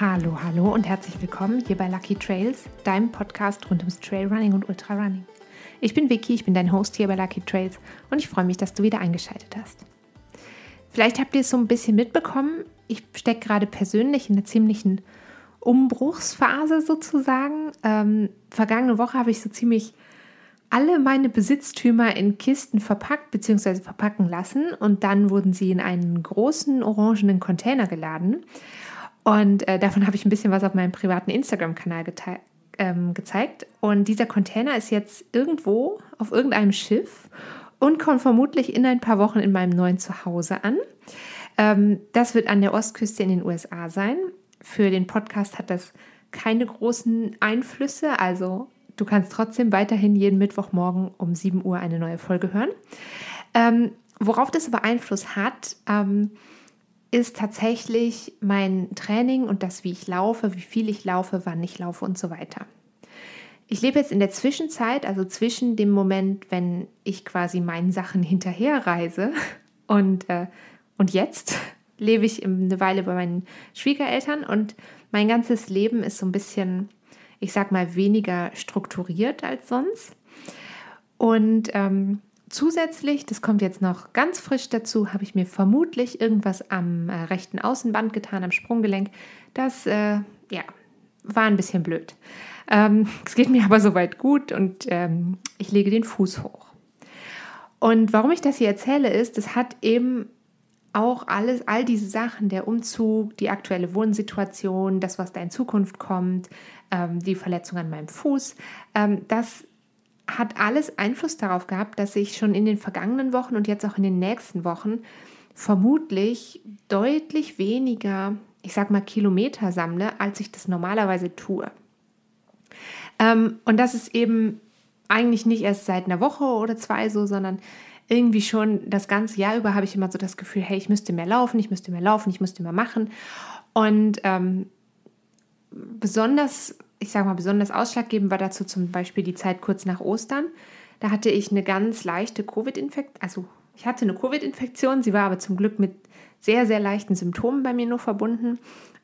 Hallo, hallo und herzlich willkommen hier bei Lucky Trails, deinem Podcast rund ums Trailrunning und Ultrarunning. Ich bin Vicky, ich bin dein Host hier bei Lucky Trails und ich freue mich, dass du wieder eingeschaltet hast. Vielleicht habt ihr es so ein bisschen mitbekommen, ich stecke gerade persönlich in einer ziemlichen Umbruchsphase sozusagen. Ähm, vergangene Woche habe ich so ziemlich alle meine Besitztümer in Kisten verpackt bzw. verpacken lassen und dann wurden sie in einen großen orangenen Container geladen. Und äh, davon habe ich ein bisschen was auf meinem privaten Instagram-Kanal ähm, gezeigt. Und dieser Container ist jetzt irgendwo auf irgendeinem Schiff und kommt vermutlich in ein paar Wochen in meinem neuen Zuhause an. Ähm, das wird an der Ostküste in den USA sein. Für den Podcast hat das keine großen Einflüsse. Also du kannst trotzdem weiterhin jeden Mittwochmorgen um 7 Uhr eine neue Folge hören. Ähm, worauf das aber Einfluss hat, ähm, ist tatsächlich mein Training und das, wie ich laufe, wie viel ich laufe, wann ich laufe und so weiter. Ich lebe jetzt in der Zwischenzeit, also zwischen dem Moment, wenn ich quasi meinen Sachen hinterherreise und, äh, und jetzt lebe ich eine Weile bei meinen Schwiegereltern und mein ganzes Leben ist so ein bisschen, ich sag mal, weniger strukturiert als sonst. Und ähm, Zusätzlich, das kommt jetzt noch ganz frisch dazu, habe ich mir vermutlich irgendwas am äh, rechten Außenband getan, am Sprunggelenk. Das äh, ja, war ein bisschen blöd. Ähm, es geht mir aber soweit gut und ähm, ich lege den Fuß hoch. Und warum ich das hier erzähle, ist, es hat eben auch alles, all diese Sachen, der Umzug, die aktuelle Wohnsituation, das, was da in Zukunft kommt, ähm, die Verletzung an meinem Fuß, ähm, das hat alles Einfluss darauf gehabt, dass ich schon in den vergangenen Wochen und jetzt auch in den nächsten Wochen vermutlich deutlich weniger, ich sag mal, Kilometer sammle, als ich das normalerweise tue. Ähm, und das ist eben eigentlich nicht erst seit einer Woche oder zwei so, sondern irgendwie schon das ganze Jahr über habe ich immer so das Gefühl, hey, ich müsste mehr laufen, ich müsste mehr laufen, ich müsste mehr machen. Und ähm, besonders ich sage mal, besonders ausschlaggebend war dazu zum Beispiel die Zeit kurz nach Ostern. Da hatte ich eine ganz leichte Covid-Infektion, also ich hatte eine Covid-Infektion, sie war aber zum Glück mit sehr, sehr leichten Symptomen bei mir nur verbunden.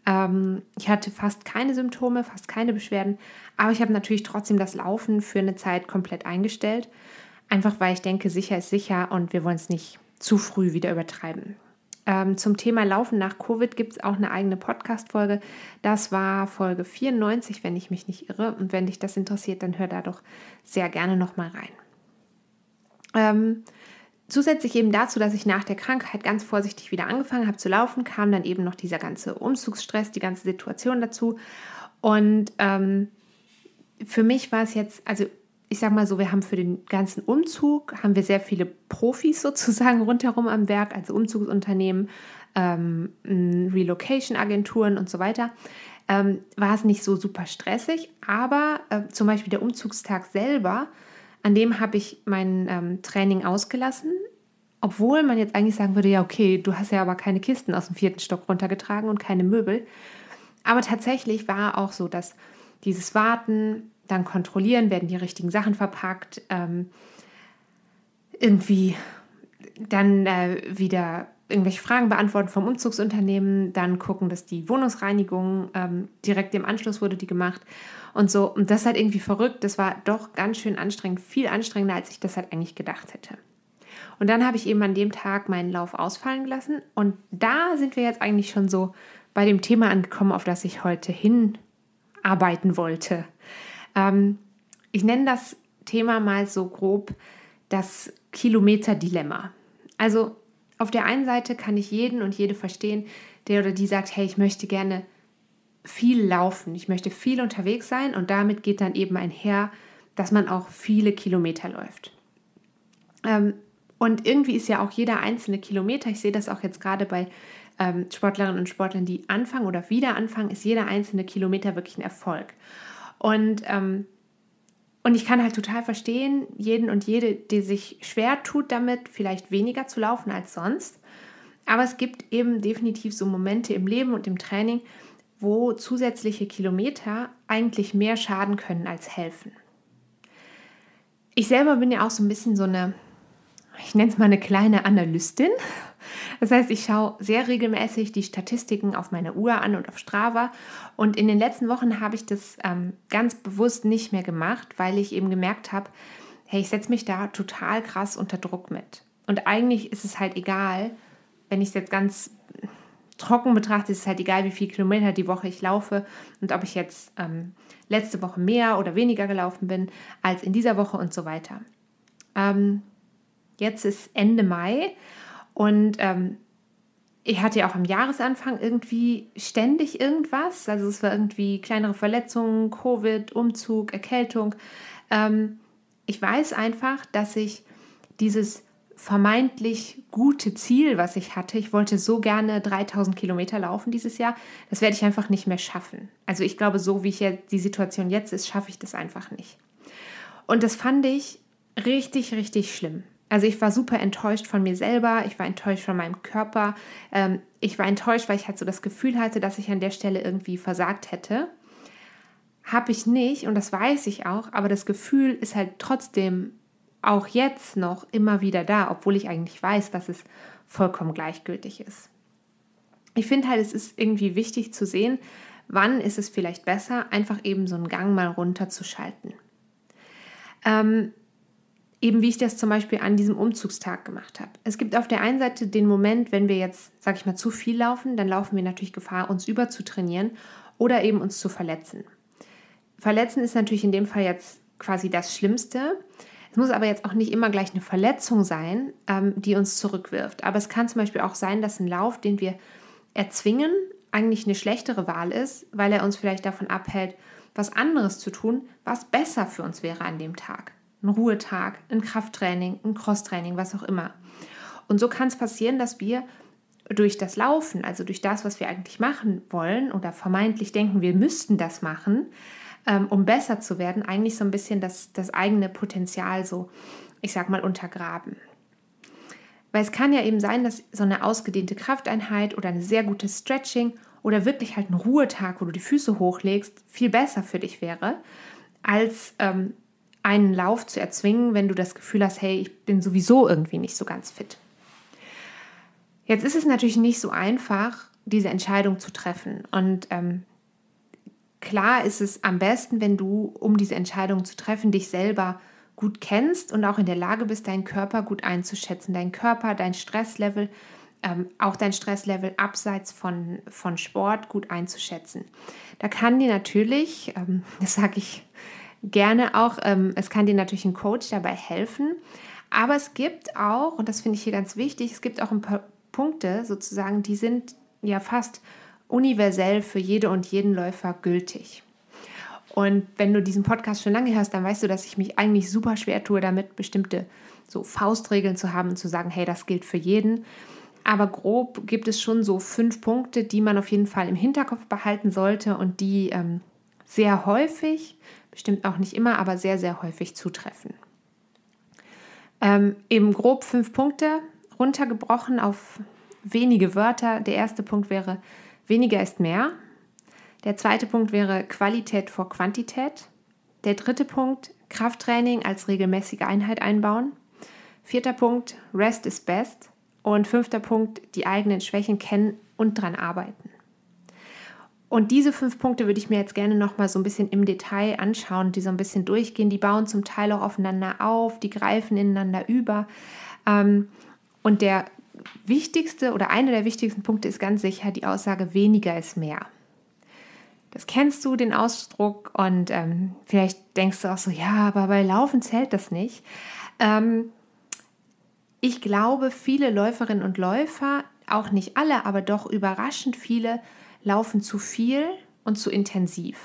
Ähm, ich hatte fast keine Symptome, fast keine Beschwerden, aber ich habe natürlich trotzdem das Laufen für eine Zeit komplett eingestellt. Einfach weil ich denke, sicher ist sicher und wir wollen es nicht zu früh wieder übertreiben. Ähm, zum Thema Laufen nach Covid gibt es auch eine eigene Podcast-Folge. Das war Folge 94, wenn ich mich nicht irre. Und wenn dich das interessiert, dann hör da doch sehr gerne nochmal rein. Ähm, zusätzlich eben dazu, dass ich nach der Krankheit ganz vorsichtig wieder angefangen habe zu laufen, kam dann eben noch dieser ganze Umzugsstress, die ganze Situation dazu. Und ähm, für mich war es jetzt, also ich sag mal so, wir haben für den ganzen Umzug, haben wir sehr viele Profis sozusagen rundherum am Werk, also Umzugsunternehmen, ähm, Relocation-Agenturen und so weiter. Ähm, war es nicht so super stressig, aber äh, zum Beispiel der Umzugstag selber, an dem habe ich mein ähm, Training ausgelassen, obwohl man jetzt eigentlich sagen würde, ja okay, du hast ja aber keine Kisten aus dem vierten Stock runtergetragen und keine Möbel. Aber tatsächlich war auch so, dass dieses Warten, dann kontrollieren, werden die richtigen Sachen verpackt, ähm, irgendwie dann äh, wieder irgendwelche Fragen beantworten vom Umzugsunternehmen, dann gucken, dass die Wohnungsreinigung ähm, direkt im Anschluss wurde die gemacht und so. Und das ist halt irgendwie verrückt. Das war doch ganz schön anstrengend, viel anstrengender, als ich das halt eigentlich gedacht hätte. Und dann habe ich eben an dem Tag meinen Lauf ausfallen gelassen. Und da sind wir jetzt eigentlich schon so bei dem Thema angekommen, auf das ich heute hinarbeiten wollte. Ähm, ich nenne das Thema mal so grob das Kilometer-Dilemma. Also auf der einen Seite kann ich jeden und jede verstehen, der oder die sagt, hey, ich möchte gerne viel laufen, ich möchte viel unterwegs sein und damit geht dann eben einher, dass man auch viele Kilometer läuft. Ähm, und irgendwie ist ja auch jeder einzelne Kilometer, ich sehe das auch jetzt gerade bei ähm, Sportlerinnen und Sportlern, die anfangen oder wieder anfangen, ist jeder einzelne Kilometer wirklich ein Erfolg. Und, ähm, und ich kann halt total verstehen, jeden und jede, die sich schwer tut damit, vielleicht weniger zu laufen als sonst. Aber es gibt eben definitiv so Momente im Leben und im Training, wo zusätzliche Kilometer eigentlich mehr schaden können als helfen. Ich selber bin ja auch so ein bisschen so eine, ich nenne es mal eine kleine Analystin. Das heißt, ich schaue sehr regelmäßig die Statistiken auf meiner Uhr an und auf Strava. Und in den letzten Wochen habe ich das ähm, ganz bewusst nicht mehr gemacht, weil ich eben gemerkt habe, hey, ich setze mich da total krass unter Druck mit. Und eigentlich ist es halt egal, wenn ich es jetzt ganz trocken betrachte, ist es halt egal, wie viele Kilometer die Woche ich laufe und ob ich jetzt ähm, letzte Woche mehr oder weniger gelaufen bin als in dieser Woche und so weiter. Ähm, jetzt ist Ende Mai und ähm, ich hatte ja auch am Jahresanfang irgendwie ständig irgendwas. Also es war irgendwie kleinere Verletzungen, Covid, Umzug, Erkältung. Ähm, ich weiß einfach, dass ich dieses vermeintlich gute Ziel, was ich hatte. Ich wollte so gerne 3000 Kilometer laufen dieses Jahr. Das werde ich einfach nicht mehr schaffen. Also ich glaube, so wie ich jetzt, die Situation jetzt ist, schaffe ich das einfach nicht. Und das fand ich richtig, richtig schlimm. Also ich war super enttäuscht von mir selber, ich war enttäuscht von meinem Körper, ähm, ich war enttäuscht, weil ich halt so das Gefühl hatte, dass ich an der Stelle irgendwie versagt hätte. Habe ich nicht und das weiß ich auch, aber das Gefühl ist halt trotzdem auch jetzt noch immer wieder da, obwohl ich eigentlich weiß, dass es vollkommen gleichgültig ist. Ich finde halt, es ist irgendwie wichtig zu sehen, wann ist es vielleicht besser, einfach eben so einen Gang mal runterzuschalten. Ähm, eben wie ich das zum Beispiel an diesem Umzugstag gemacht habe. Es gibt auf der einen Seite den Moment, wenn wir jetzt, sag ich mal, zu viel laufen, dann laufen wir natürlich Gefahr, uns überzutrainieren oder eben uns zu verletzen. Verletzen ist natürlich in dem Fall jetzt quasi das Schlimmste. Es muss aber jetzt auch nicht immer gleich eine Verletzung sein, ähm, die uns zurückwirft. Aber es kann zum Beispiel auch sein, dass ein Lauf, den wir erzwingen, eigentlich eine schlechtere Wahl ist, weil er uns vielleicht davon abhält, was anderes zu tun, was besser für uns wäre an dem Tag. Ein Ruhetag, ein Krafttraining, ein Crosstraining, was auch immer. Und so kann es passieren, dass wir durch das Laufen, also durch das, was wir eigentlich machen wollen oder vermeintlich denken, wir müssten das machen, ähm, um besser zu werden, eigentlich so ein bisschen das, das eigene Potenzial so, ich sag mal, untergraben. Weil es kann ja eben sein, dass so eine ausgedehnte Krafteinheit oder eine sehr gute Stretching oder wirklich halt ein Ruhetag, wo du die Füße hochlegst, viel besser für dich wäre, als ähm, einen Lauf zu erzwingen, wenn du das Gefühl hast, hey, ich bin sowieso irgendwie nicht so ganz fit. Jetzt ist es natürlich nicht so einfach, diese Entscheidung zu treffen. Und ähm, klar ist es am besten, wenn du, um diese Entscheidung zu treffen, dich selber gut kennst und auch in der Lage bist, deinen Körper gut einzuschätzen. Dein Körper, dein Stresslevel, ähm, auch dein Stresslevel abseits von, von Sport gut einzuschätzen. Da kann dir natürlich, ähm, das sage ich gerne auch, ähm, es kann dir natürlich ein Coach dabei helfen. Aber es gibt auch, und das finde ich hier ganz wichtig, es gibt auch ein paar Punkte sozusagen, die sind ja fast universell für jede und jeden Läufer gültig. Und wenn du diesen Podcast schon lange hörst, dann weißt du, dass ich mich eigentlich super schwer tue, damit bestimmte so Faustregeln zu haben und zu sagen, hey, das gilt für jeden. Aber grob gibt es schon so fünf Punkte, die man auf jeden Fall im Hinterkopf behalten sollte und die ähm, sehr häufig, bestimmt auch nicht immer, aber sehr, sehr häufig zutreffen. Ähm, eben grob fünf Punkte, runtergebrochen auf wenige Wörter. Der erste Punkt wäre Weniger ist mehr. Der zweite Punkt wäre Qualität vor Quantität. Der dritte Punkt, Krafttraining als regelmäßige Einheit einbauen. Vierter Punkt, Rest is best. Und fünfter Punkt, die eigenen Schwächen kennen und dran arbeiten. Und diese fünf Punkte würde ich mir jetzt gerne nochmal so ein bisschen im Detail anschauen, die so ein bisschen durchgehen. Die bauen zum Teil auch aufeinander auf, die greifen ineinander über. Ähm, und der wichtigste oder einer der wichtigsten Punkte ist ganz sicher die Aussage, weniger ist mehr. Das kennst du, den Ausdruck, und ähm, vielleicht denkst du auch so, ja, aber bei Laufen zählt das nicht. Ähm, ich glaube, viele Läuferinnen und Läufer, auch nicht alle, aber doch überraschend viele, laufen zu viel und zu intensiv.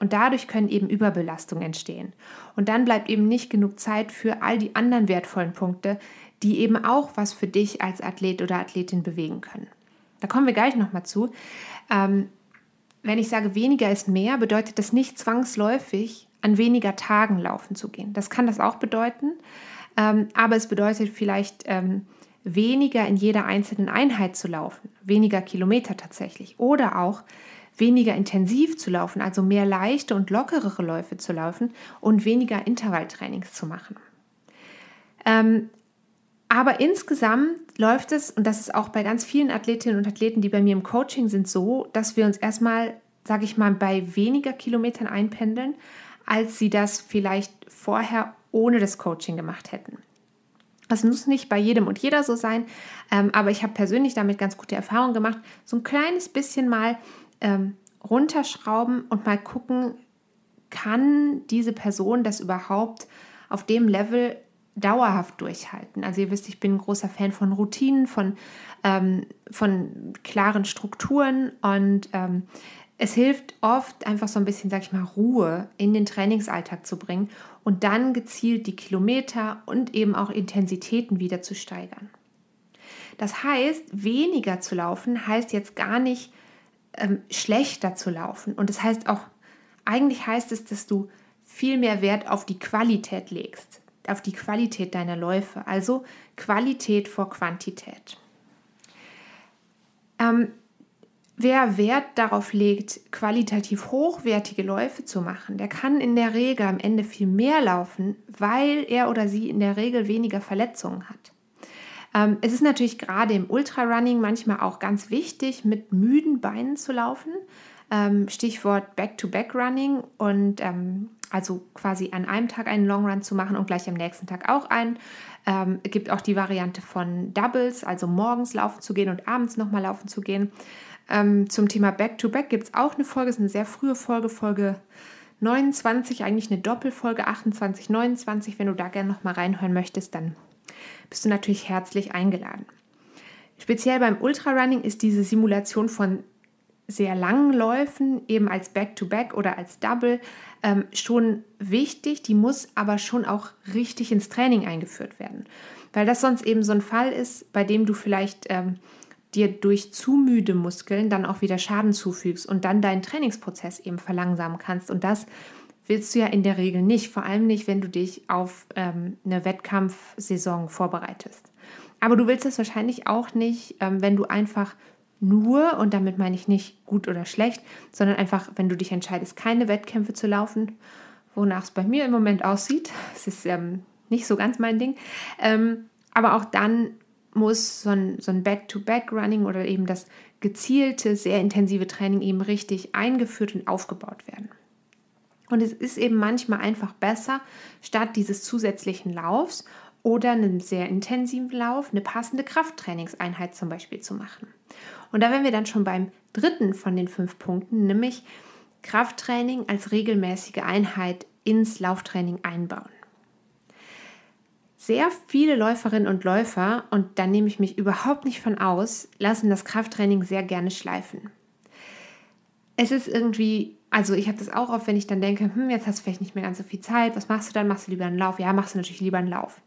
Und dadurch können eben Überbelastungen entstehen. Und dann bleibt eben nicht genug Zeit für all die anderen wertvollen Punkte, die eben auch was für dich als Athlet oder Athletin bewegen können. Da kommen wir gleich nochmal zu. Ähm, wenn ich sage, weniger ist mehr, bedeutet das nicht zwangsläufig, an weniger Tagen laufen zu gehen. Das kann das auch bedeuten, ähm, aber es bedeutet vielleicht ähm, weniger in jeder einzelnen Einheit zu laufen, weniger Kilometer tatsächlich oder auch weniger intensiv zu laufen, also mehr leichte und lockerere Läufe zu laufen und weniger Intervalltrainings zu machen. Ähm, Aber insgesamt läuft es, und das ist auch bei ganz vielen Athletinnen und Athleten, die bei mir im Coaching sind, so, dass wir uns erstmal, sage ich mal, bei weniger Kilometern einpendeln, als sie das vielleicht vorher ohne das Coaching gemacht hätten. Das muss nicht bei jedem und jeder so sein, ähm, aber ich habe persönlich damit ganz gute Erfahrungen gemacht. So ein kleines bisschen mal ähm, runterschrauben und mal gucken, kann diese Person das überhaupt auf dem Level dauerhaft durchhalten. Also ihr wisst, ich bin ein großer Fan von Routinen, von, ähm, von klaren Strukturen und ähm, es hilft oft einfach so ein bisschen, sag ich mal, Ruhe in den Trainingsalltag zu bringen und dann gezielt die Kilometer und eben auch Intensitäten wieder zu steigern. Das heißt, weniger zu laufen heißt jetzt gar nicht ähm, schlechter zu laufen. Und das heißt auch, eigentlich heißt es, dass du viel mehr Wert auf die Qualität legst, auf die Qualität deiner Läufe. Also Qualität vor Quantität. Ähm, Wer Wert darauf legt, qualitativ hochwertige Läufe zu machen, der kann in der Regel am Ende viel mehr laufen, weil er oder sie in der Regel weniger Verletzungen hat. Ähm, es ist natürlich gerade im Ultrarunning manchmal auch ganz wichtig, mit müden Beinen zu laufen. Ähm, Stichwort Back-to-Back-Running und ähm, also quasi an einem Tag einen Long Run zu machen und gleich am nächsten Tag auch einen. Ähm, es gibt auch die Variante von Doubles, also morgens laufen zu gehen und abends nochmal laufen zu gehen. Ähm, zum Thema Back-to-Back gibt es auch eine Folge, ist eine sehr frühe Folge, Folge 29, eigentlich eine Doppelfolge 28, 29. Wenn du da gerne nochmal reinhören möchtest, dann bist du natürlich herzlich eingeladen. Speziell beim Ultrarunning ist diese Simulation von sehr langen Läufen, eben als Back-to-Back -Back oder als Double, ähm, schon wichtig. Die muss aber schon auch richtig ins Training eingeführt werden. Weil das sonst eben so ein Fall ist, bei dem du vielleicht ähm, dir durch zu müde Muskeln dann auch wieder Schaden zufügst und dann deinen Trainingsprozess eben verlangsamen kannst. Und das willst du ja in der Regel nicht, vor allem nicht, wenn du dich auf ähm, eine Wettkampfsaison vorbereitest. Aber du willst es wahrscheinlich auch nicht, ähm, wenn du einfach nur, und damit meine ich nicht gut oder schlecht, sondern einfach, wenn du dich entscheidest, keine Wettkämpfe zu laufen, wonach es bei mir im Moment aussieht. Es ist ähm, nicht so ganz mein Ding. Ähm, aber auch dann muss so ein, so ein Back-to-Back-Running oder eben das gezielte, sehr intensive Training eben richtig eingeführt und aufgebaut werden. Und es ist eben manchmal einfach besser, statt dieses zusätzlichen Laufs oder einem sehr intensiven Lauf eine passende Krafttrainingseinheit zum Beispiel zu machen. Und da wären wir dann schon beim dritten von den fünf Punkten, nämlich Krafttraining als regelmäßige Einheit ins Lauftraining einbauen sehr viele Läuferinnen und Läufer, und da nehme ich mich überhaupt nicht von aus, lassen das Krafttraining sehr gerne schleifen. Es ist irgendwie, also ich habe das auch oft, wenn ich dann denke, hm, jetzt hast du vielleicht nicht mehr ganz so viel Zeit, was machst du dann? Machst du lieber einen Lauf? Ja, machst du natürlich lieber einen Lauf.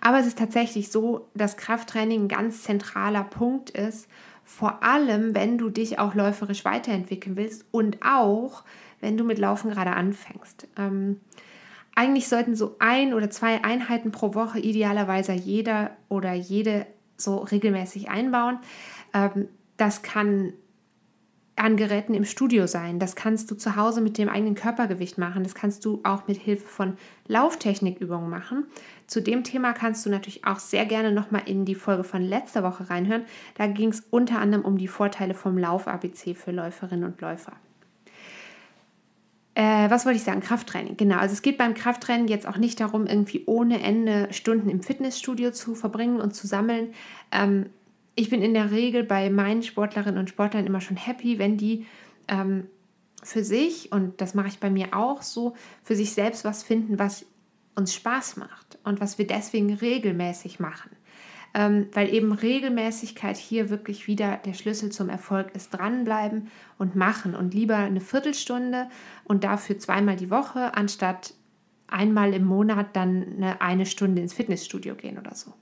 Aber es ist tatsächlich so, dass Krafttraining ein ganz zentraler Punkt ist, vor allem wenn du dich auch läuferisch weiterentwickeln willst und auch wenn du mit Laufen gerade anfängst. Ähm, eigentlich sollten so ein oder zwei Einheiten pro Woche idealerweise jeder oder jede so regelmäßig einbauen. Ähm, das kann an Geräten im Studio sein. Das kannst du zu Hause mit dem eigenen Körpergewicht machen. Das kannst du auch mit Hilfe von Lauftechnikübungen machen. Zu dem Thema kannst du natürlich auch sehr gerne nochmal in die Folge von letzter Woche reinhören. Da ging es unter anderem um die Vorteile vom Lauf-ABC für Läuferinnen und Läufer. Äh, was wollte ich sagen? Krafttraining. Genau. Also es geht beim Krafttraining jetzt auch nicht darum, irgendwie ohne Ende Stunden im Fitnessstudio zu verbringen und zu sammeln. Ähm, ich bin in der Regel bei meinen Sportlerinnen und Sportlern immer schon happy, wenn die ähm, für sich, und das mache ich bei mir auch so, für sich selbst was finden, was uns Spaß macht und was wir deswegen regelmäßig machen weil eben Regelmäßigkeit hier wirklich wieder der Schlüssel zum Erfolg ist. Dranbleiben und machen und lieber eine Viertelstunde und dafür zweimal die Woche, anstatt einmal im Monat dann eine, eine Stunde ins Fitnessstudio gehen oder so.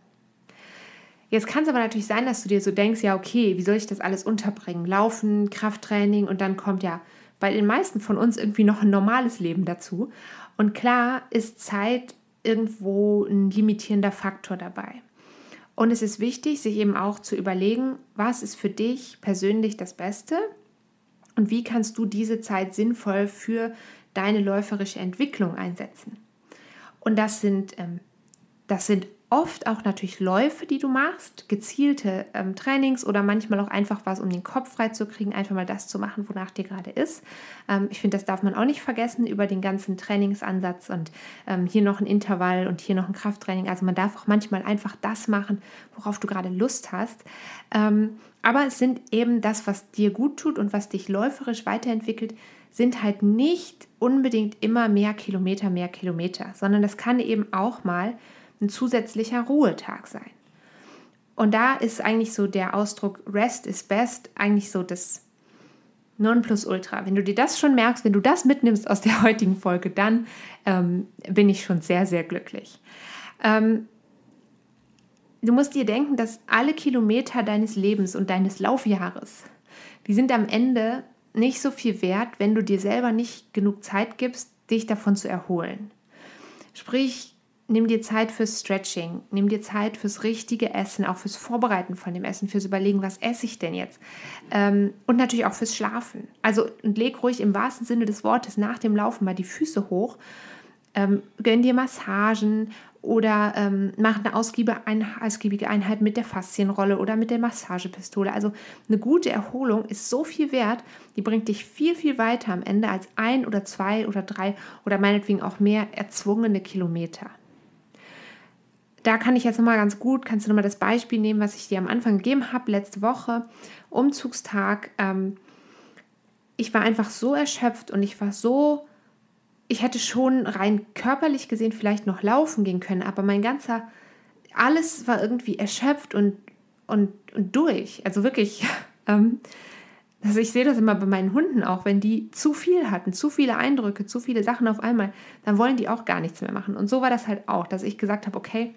Jetzt kann es aber natürlich sein, dass du dir so denkst, ja, okay, wie soll ich das alles unterbringen? Laufen, Krafttraining und dann kommt ja bei den meisten von uns irgendwie noch ein normales Leben dazu. Und klar ist Zeit irgendwo ein limitierender Faktor dabei. Und es ist wichtig, sich eben auch zu überlegen, was ist für dich persönlich das Beste und wie kannst du diese Zeit sinnvoll für deine läuferische Entwicklung einsetzen. Und das sind, ähm, das sind oft auch natürlich Läufe, die du machst, gezielte ähm, Trainings oder manchmal auch einfach was, um den Kopf frei zu kriegen, einfach mal das zu machen, wonach dir gerade ist. Ähm, ich finde, das darf man auch nicht vergessen über den ganzen Trainingsansatz und ähm, hier noch ein Intervall und hier noch ein Krafttraining. Also man darf auch manchmal einfach das machen, worauf du gerade Lust hast. Ähm, aber es sind eben das, was dir gut tut und was dich läuferisch weiterentwickelt, sind halt nicht unbedingt immer mehr Kilometer, mehr Kilometer, sondern das kann eben auch mal ein zusätzlicher Ruhetag sein. Und da ist eigentlich so der Ausdruck Rest is best eigentlich so das Nonplusultra. Wenn du dir das schon merkst, wenn du das mitnimmst aus der heutigen Folge, dann ähm, bin ich schon sehr, sehr glücklich. Ähm, du musst dir denken, dass alle Kilometer deines Lebens und deines Laufjahres, die sind am Ende nicht so viel wert, wenn du dir selber nicht genug Zeit gibst, dich davon zu erholen. Sprich, nimm dir Zeit fürs Stretching, nimm dir Zeit fürs richtige Essen, auch fürs Vorbereiten von dem Essen, fürs Überlegen, was esse ich denn jetzt? Ähm, und natürlich auch fürs Schlafen. Also und leg ruhig im wahrsten Sinne des Wortes nach dem Laufen mal die Füße hoch. Ähm, gönn dir Massagen oder ähm, mach eine ausgiebige Einheit mit der Faszienrolle oder mit der Massagepistole. Also eine gute Erholung ist so viel wert, die bringt dich viel, viel weiter am Ende als ein oder zwei oder drei oder meinetwegen auch mehr erzwungene Kilometer da kann ich jetzt nochmal ganz gut, kannst du nochmal das Beispiel nehmen, was ich dir am Anfang gegeben habe, letzte Woche, Umzugstag. Ähm, ich war einfach so erschöpft und ich war so, ich hätte schon rein körperlich gesehen vielleicht noch laufen gehen können, aber mein ganzer, alles war irgendwie erschöpft und, und, und durch. Also wirklich, ähm, also ich sehe das immer bei meinen Hunden auch, wenn die zu viel hatten, zu viele Eindrücke, zu viele Sachen auf einmal, dann wollen die auch gar nichts mehr machen. Und so war das halt auch, dass ich gesagt habe, okay,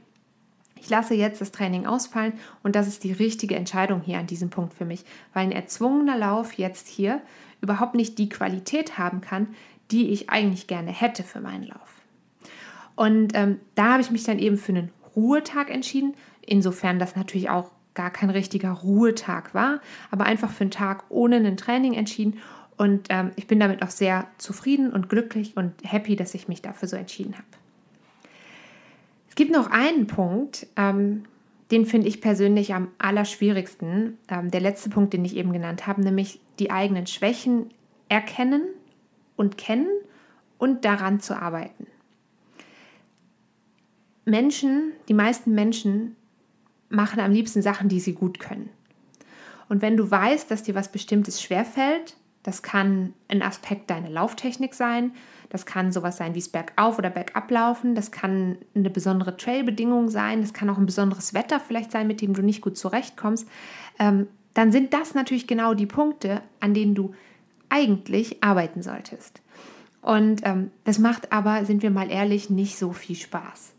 ich lasse jetzt das Training ausfallen und das ist die richtige Entscheidung hier an diesem Punkt für mich, weil ein erzwungener Lauf jetzt hier überhaupt nicht die Qualität haben kann, die ich eigentlich gerne hätte für meinen Lauf. Und ähm, da habe ich mich dann eben für einen Ruhetag entschieden, insofern das natürlich auch gar kein richtiger Ruhetag war, aber einfach für einen Tag ohne ein Training entschieden. Und ähm, ich bin damit auch sehr zufrieden und glücklich und happy, dass ich mich dafür so entschieden habe gibt noch einen Punkt, ähm, den finde ich persönlich am allerschwierigsten. Ähm, der letzte Punkt, den ich eben genannt habe, nämlich die eigenen Schwächen erkennen und kennen und daran zu arbeiten. Menschen, die meisten Menschen machen am liebsten Sachen, die sie gut können. Und wenn du weißt, dass dir was Bestimmtes schwerfällt, das kann ein Aspekt deiner Lauftechnik sein, das kann sowas sein wie es bergauf oder bergab laufen. Das kann eine besondere Trailbedingung sein. Das kann auch ein besonderes Wetter vielleicht sein, mit dem du nicht gut zurechtkommst. Ähm, dann sind das natürlich genau die Punkte, an denen du eigentlich arbeiten solltest. Und ähm, das macht aber, sind wir mal ehrlich, nicht so viel Spaß.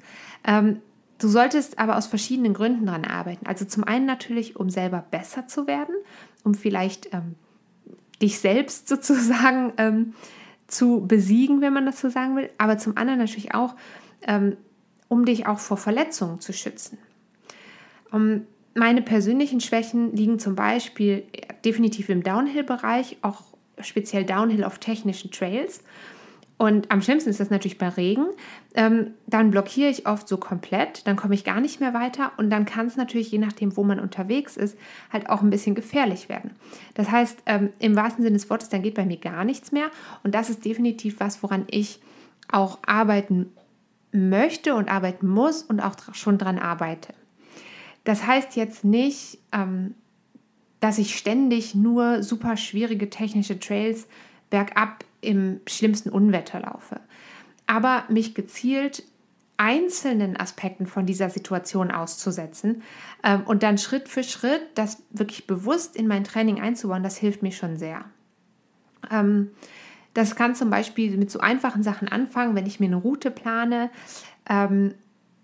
Ähm, du solltest aber aus verschiedenen Gründen daran arbeiten. Also zum einen natürlich, um selber besser zu werden, um vielleicht ähm, dich selbst sozusagen ähm, zu besiegen, wenn man das so sagen will, aber zum anderen natürlich auch, ähm, um dich auch vor Verletzungen zu schützen. Um, ähm, meine persönlichen Schwächen liegen zum Beispiel definitiv im Downhill-Bereich, auch speziell Downhill auf technischen Trails. Und am schlimmsten ist das natürlich bei Regen. Ähm, dann blockiere ich oft so komplett, dann komme ich gar nicht mehr weiter und dann kann es natürlich, je nachdem, wo man unterwegs ist, halt auch ein bisschen gefährlich werden. Das heißt, ähm, im wahrsten Sinne des Wortes, dann geht bei mir gar nichts mehr und das ist definitiv was, woran ich auch arbeiten möchte und arbeiten muss und auch schon dran arbeite. Das heißt jetzt nicht, ähm, dass ich ständig nur super schwierige technische Trails bergab im schlimmsten Unwetter laufe. Aber mich gezielt einzelnen Aspekten von dieser Situation auszusetzen ähm, und dann Schritt für Schritt das wirklich bewusst in mein Training einzubauen, das hilft mir schon sehr. Ähm, das kann zum Beispiel mit so einfachen Sachen anfangen, wenn ich mir eine Route plane, ähm,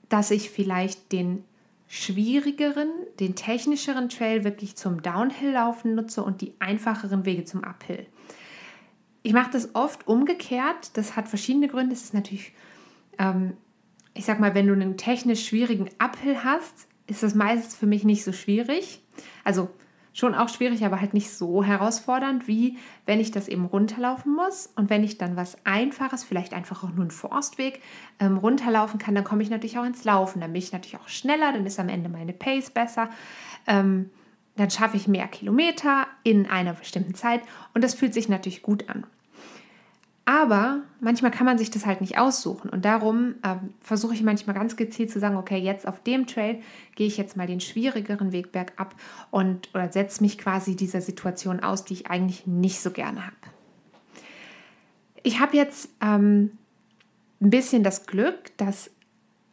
dass ich vielleicht den schwierigeren, den technischeren Trail wirklich zum Downhill-Laufen nutze und die einfacheren Wege zum Uphill. Ich mache das oft umgekehrt. Das hat verschiedene Gründe. Es ist natürlich, ähm, ich sag mal, wenn du einen technisch schwierigen Uphill hast, ist das meistens für mich nicht so schwierig. Also schon auch schwierig, aber halt nicht so herausfordernd, wie wenn ich das eben runterlaufen muss. Und wenn ich dann was Einfaches, vielleicht einfach auch nur einen Forstweg, ähm, runterlaufen kann, dann komme ich natürlich auch ins Laufen. Dann bin ich natürlich auch schneller, dann ist am Ende meine Pace besser. Ähm, dann schaffe ich mehr Kilometer in einer bestimmten Zeit und das fühlt sich natürlich gut an. Aber manchmal kann man sich das halt nicht aussuchen und darum äh, versuche ich manchmal ganz gezielt zu sagen, okay, jetzt auf dem Trail gehe ich jetzt mal den schwierigeren Weg bergab und oder setze mich quasi dieser Situation aus, die ich eigentlich nicht so gerne habe. Ich habe jetzt ähm, ein bisschen das Glück, dass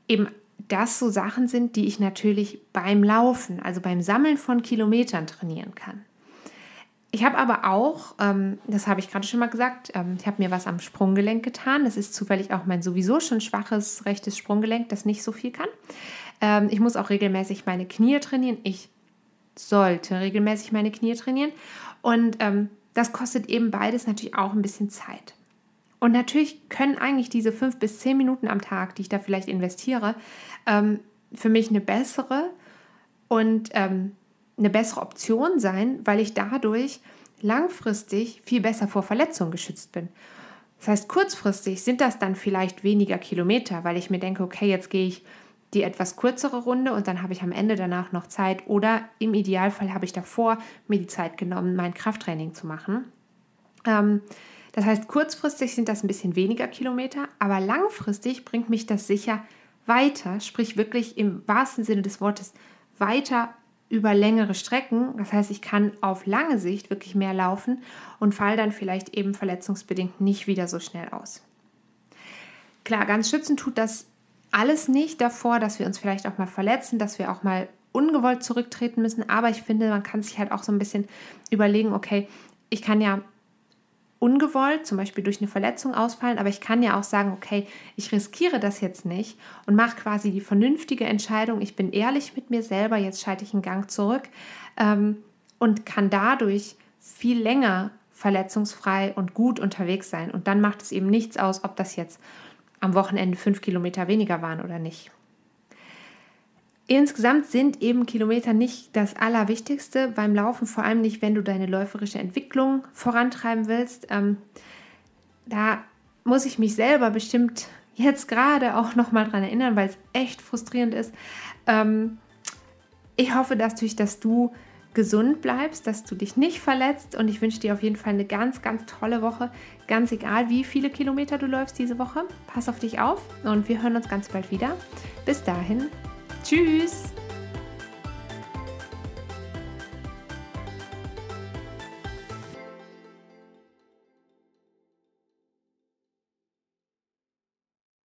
eben das so Sachen sind, die ich natürlich beim Laufen, also beim Sammeln von Kilometern trainieren kann. Ich habe aber auch, ähm, das habe ich gerade schon mal gesagt, ähm, ich habe mir was am Sprunggelenk getan. Das ist zufällig auch mein sowieso schon schwaches rechtes Sprunggelenk, das nicht so viel kann. Ähm, ich muss auch regelmäßig meine Knie trainieren. Ich sollte regelmäßig meine Knie trainieren. Und ähm, das kostet eben beides natürlich auch ein bisschen Zeit. Und natürlich können eigentlich diese fünf bis zehn Minuten am Tag, die ich da vielleicht investiere, ähm, für mich eine bessere und ähm, eine bessere Option sein, weil ich dadurch langfristig viel besser vor Verletzungen geschützt bin. Das heißt, kurzfristig sind das dann vielleicht weniger Kilometer, weil ich mir denke, okay, jetzt gehe ich die etwas kürzere Runde und dann habe ich am Ende danach noch Zeit oder im Idealfall habe ich davor mir die Zeit genommen, mein Krafttraining zu machen. Ähm, das heißt, kurzfristig sind das ein bisschen weniger Kilometer, aber langfristig bringt mich das sicher weiter, sprich wirklich im wahrsten Sinne des Wortes weiter über längere Strecken. Das heißt, ich kann auf lange Sicht wirklich mehr laufen und falle dann vielleicht eben verletzungsbedingt nicht wieder so schnell aus. Klar, ganz schützen tut das alles nicht davor, dass wir uns vielleicht auch mal verletzen, dass wir auch mal ungewollt zurücktreten müssen. Aber ich finde, man kann sich halt auch so ein bisschen überlegen, okay, ich kann ja ungewollt, zum Beispiel durch eine Verletzung ausfallen, aber ich kann ja auch sagen, okay, ich riskiere das jetzt nicht und mache quasi die vernünftige Entscheidung, ich bin ehrlich mit mir selber, jetzt schalte ich einen Gang zurück ähm, und kann dadurch viel länger verletzungsfrei und gut unterwegs sein. Und dann macht es eben nichts aus, ob das jetzt am Wochenende fünf Kilometer weniger waren oder nicht. Insgesamt sind eben Kilometer nicht das Allerwichtigste beim Laufen, vor allem nicht, wenn du deine läuferische Entwicklung vorantreiben willst. Ähm, da muss ich mich selber bestimmt jetzt gerade auch nochmal dran erinnern, weil es echt frustrierend ist. Ähm, ich hoffe natürlich, dass du gesund bleibst, dass du dich nicht verletzt und ich wünsche dir auf jeden Fall eine ganz, ganz tolle Woche. Ganz egal, wie viele Kilometer du läufst diese Woche. Pass auf dich auf und wir hören uns ganz bald wieder. Bis dahin, Tschüss!